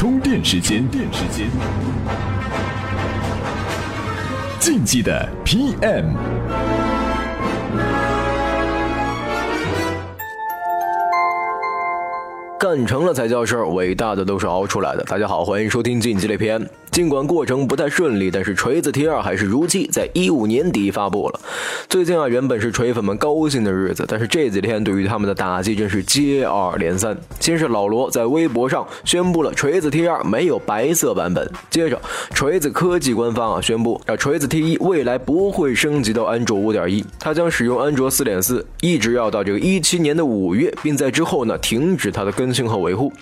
充电时间，电时间，竞技的 PM。干成了才叫事儿，伟大的都是熬出来的。大家好，欢迎收听竞技类片。尽管过程不太顺利，但是锤子 T 二还是如期在一五年底发布了。最近啊，原本是锤粉们高兴的日子，但是这几天对于他们的打击真是接二连三。先是老罗在微博上宣布了锤子 T 二没有白色版本，接着锤子科技官方啊宣布，啊锤子 T 一未来不会升级到安卓五点一，它将使用安卓四点四，一直要到这个一七年的五月，并在之后呢停止它的更新和维护。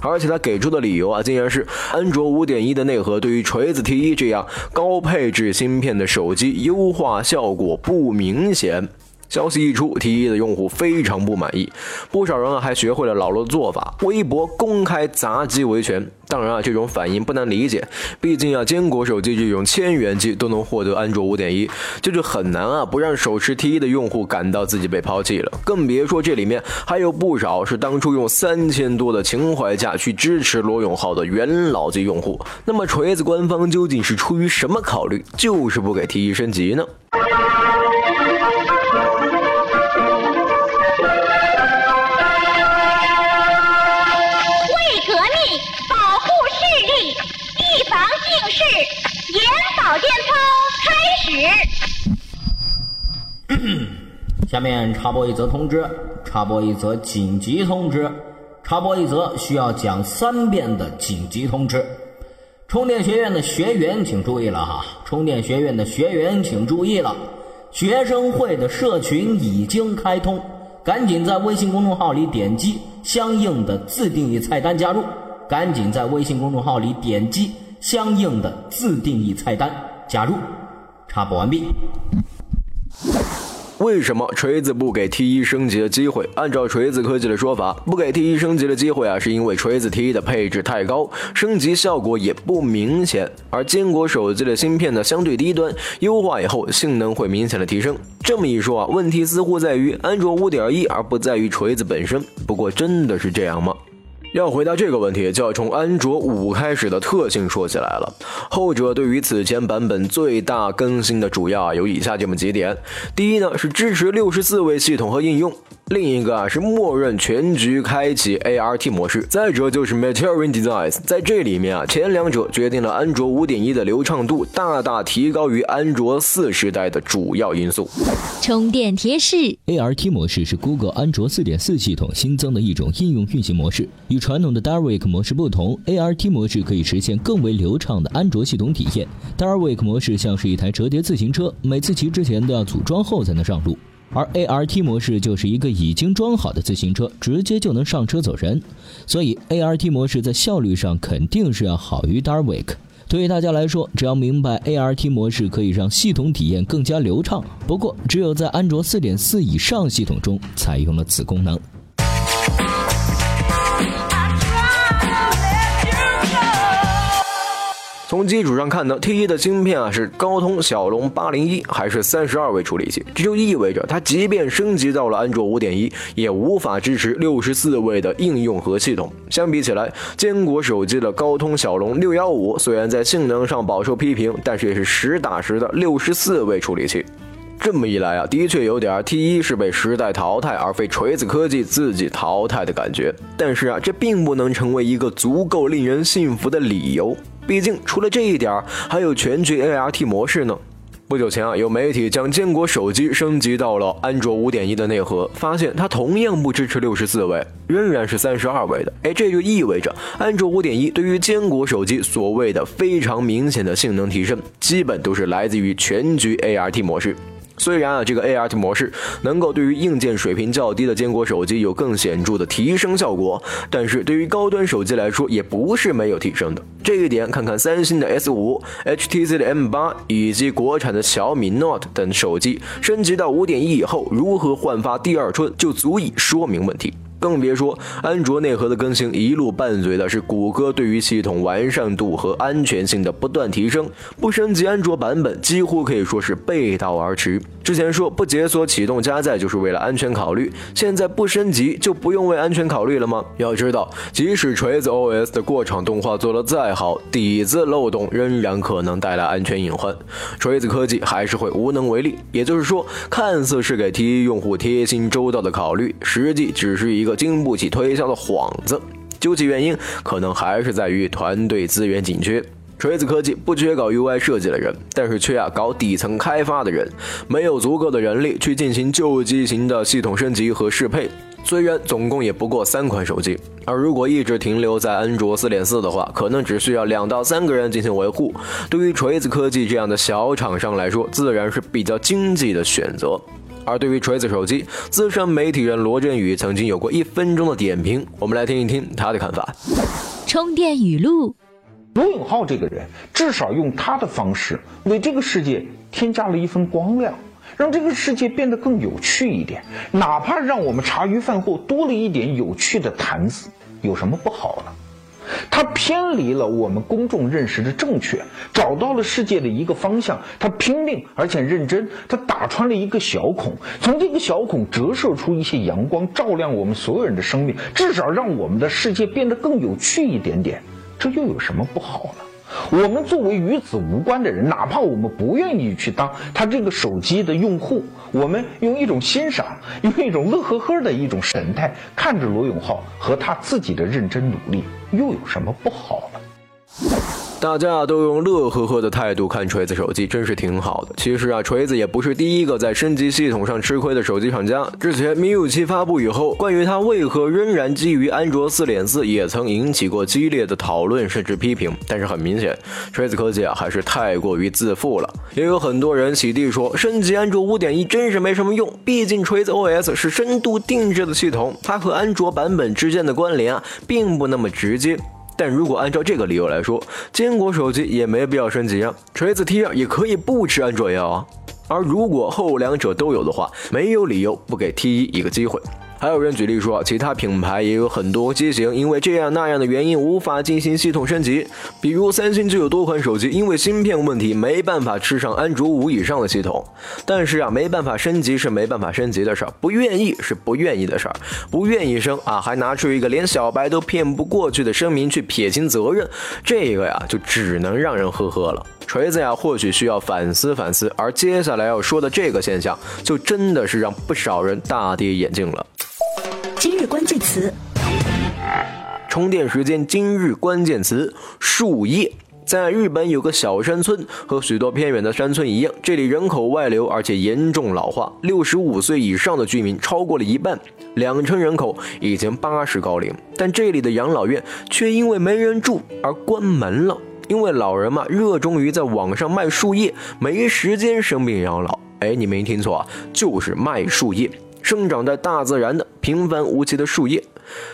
而且他给出的理由啊，竟然是安卓五点一的内核对于锤子 T 一这样高配置芯片的手机优化效果不明显。消息一出，T 一的用户非常不满意，不少人啊还学会了老罗的做法，微博公开砸机维权。当然啊，这种反应不难理解，毕竟啊，坚果手机这种千元机都能获得安卓五点一，这就很难啊不让手持 T 一的用户感到自己被抛弃了。更别说这里面还有不少是当初用三千多的情怀价去支持罗永浩的元老级用户。那么锤子官方究竟是出于什么考虑，就是不给 T 一升级呢？下面插播一则通知，插播一则紧急通知，插播一则需要讲三遍的紧急通知。充电学院的学员请注意了哈！充电学院的学员请注意了，学生会的社群已经开通，赶紧在微信公众号里点击相应的自定义菜单加入，赶紧在微信公众号里点击相应的自定义菜单加入。插播完毕。为什么锤子不给 T 一升级的机会？按照锤子科技的说法，不给 T 一升级的机会啊，是因为锤子 T 一的配置太高，升级效果也不明显。而坚果手机的芯片呢，相对低端，优化以后性能会明显的提升。这么一说啊，问题似乎在于安卓五点一，而不在于锤子本身。不过真的是这样吗？要回答这个问题，就要从安卓五开始的特性说起来了。后者对于此前版本最大更新的主要有以下这么几点：第一呢，是支持六十四位系统和应用。另一个啊是默认全局开启 ART 模式，再者就是 Material Designs，在这里面啊前两者决定了安卓五点一的流畅度大大提高于安卓四时代的主要因素。充电贴士：ART 模式是 Google 安卓四点四系统新增的一种应用运行模式，与传统的 Darwick 模式不同，ART 模式可以实现更为流畅的安卓系统体验。Darwick 模式像是一台折叠自行车，每次骑之前都要组装后才能上路。而 ART 模式就是一个已经装好的自行车，直接就能上车走人，所以 ART 模式在效率上肯定是要好于 Darwick。对于大家来说，只要明白 ART 模式可以让系统体验更加流畅，不过只有在安卓4.4以上系统中采用了此功能。从基础上看呢，T1 的芯片啊是高通骁龙八零一，还是三十二位处理器，这就意味着它即便升级到了安卓五点一，也无法支持六十四位的应用和系统。相比起来，坚果手机的高通骁龙六幺五虽然在性能上饱受批评，但是也是实打实的六十四位处理器。这么一来啊，的确有点 T1 是被时代淘汰，而非锤子科技自己淘汰的感觉。但是啊，这并不能成为一个足够令人信服的理由。毕竟，除了这一点，还有全局 ART 模式呢。不久前啊，有媒体将坚果手机升级到了安卓五点一的内核，发现它同样不支持六十四位，仍然是三十二位的。哎，这就意味着安卓五点一对于坚果手机所谓的非常明显的性能提升，基本都是来自于全局 ART 模式。虽然啊，这个 ART 模式能够对于硬件水平较低的坚果手机有更显著的提升效果，但是对于高端手机来说也不是没有提升的。这一点，看看三星的 S 五、HTC 的 M 八以及国产的小米 Note 等手机升级到五点一以后如何焕发第二春，就足以说明问题。更别说安卓内核的更新，一路伴随的是谷歌对于系统完善度和安全性的不断提升。不升级安卓版本，几乎可以说是背道而驰。之前说不解锁启动加载就是为了安全考虑，现在不升级就不用为安全考虑了吗？要知道，即使锤子 OS 的过场动画做得再好，底子漏洞仍然可能带来安全隐患，锤子科技还是会无能为力。也就是说，看似是给 T1 用户贴心周到的考虑，实际只是一个经不起推销的幌子。究其原因，可能还是在于团队资源紧缺。锤子科技不缺搞 UI 设计的人，但是缺啊搞底层开发的人，没有足够的人力去进行旧机型的系统升级和适配。虽然总共也不过三款手机，而如果一直停留在安卓四点四的话，可能只需要两到三个人进行维护。对于锤子科技这样的小厂商来说，自然是比较经济的选择。而对于锤子手机，资深媒体人罗振宇曾经有过一分钟的点评，我们来听一听他的看法。充电语录。罗永浩这个人，至少用他的方式为这个世界添加了一份光亮，让这个世界变得更有趣一点。哪怕让我们茶余饭后多了一点有趣的谈资，有什么不好呢？他偏离了我们公众认识的正确，找到了世界的一个方向。他拼命而且认真，他打穿了一个小孔，从这个小孔折射出一些阳光，照亮我们所有人的生命，至少让我们的世界变得更有趣一点点。这又有什么不好呢？我们作为与此无关的人，哪怕我们不愿意去当他这个手机的用户，我们用一种欣赏，用一种乐呵呵的一种神态看着罗永浩和他自己的认真努力，又有什么不好呢？大家都用乐呵呵的态度看锤子手机，真是挺好的。其实啊，锤子也不是第一个在升级系统上吃亏的手机厂家。之前 MIUI 7发布以后，关于它为何仍然基于安卓4.4，也曾引起过激烈的讨论甚至批评。但是很明显，锤子科技啊还是太过于自负了。也有很多人洗地说，升级安卓5.1真是没什么用，毕竟锤子 OS 是深度定制的系统，它和安卓版本之间的关联啊并不那么直接。但如果按照这个理由来说，坚果手机也没必要升级啊，锤子 T 二也可以不吃安卓药啊。而如果后两者都有的话，没有理由不给 T 一一个机会。还有人举例说，其他品牌也有很多机型因为这样那样的原因无法进行系统升级，比如三星就有多款手机因为芯片问题没办法吃上安卓五以上的系统。但是啊，没办法升级是没办法升级的事儿，不愿意是不愿意的事儿，不愿意升啊，还拿出一个连小白都骗不过去的声明去撇清责任，这个呀就只能让人呵呵了。锤子呀，或许需要反思反思。而接下来要说的这个现象，就真的是让不少人大跌眼镜了。今日关键词：充电时间。今日关键词：树叶。在日本有个小山村，和许多偏远的山村一样，这里人口外流，而且严重老化，六十五岁以上的居民超过了一半，两成人口已经八十高龄。但这里的养老院却因为没人住而关门了，因为老人嘛热衷于在网上卖树叶，没时间生病养老。哎，你没听错，就是卖树叶。生长在大自然的平凡无奇的树叶，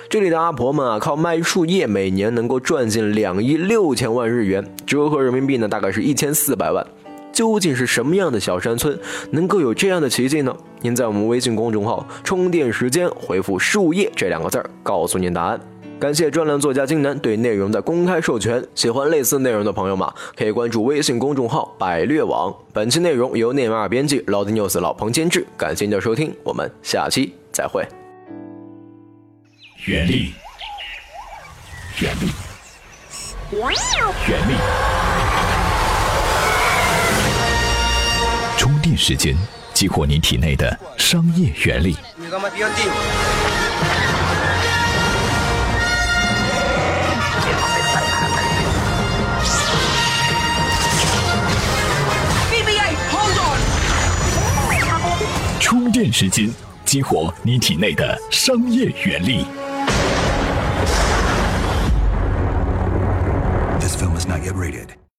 这里的阿婆们啊，靠卖树叶每年能够赚进两亿六千万日元，折合人民币呢，大概是一千四百万。究竟是什么样的小山村能够有这样的奇迹呢？您在我们微信公众号“充电时间”回复“树叶”这两个字儿，告诉您答案。感谢专栏作家金南对内容的公开授权。喜欢类似内容的朋友们，可以关注微信公众号“百略网”。本期内容由内马尔编辑，老的 news 老彭监制。感谢您的收听，我们下期再会。原力，原力，原力，充电时间，激活你体内的商业原力。充电时间，激活你体内的商业原力。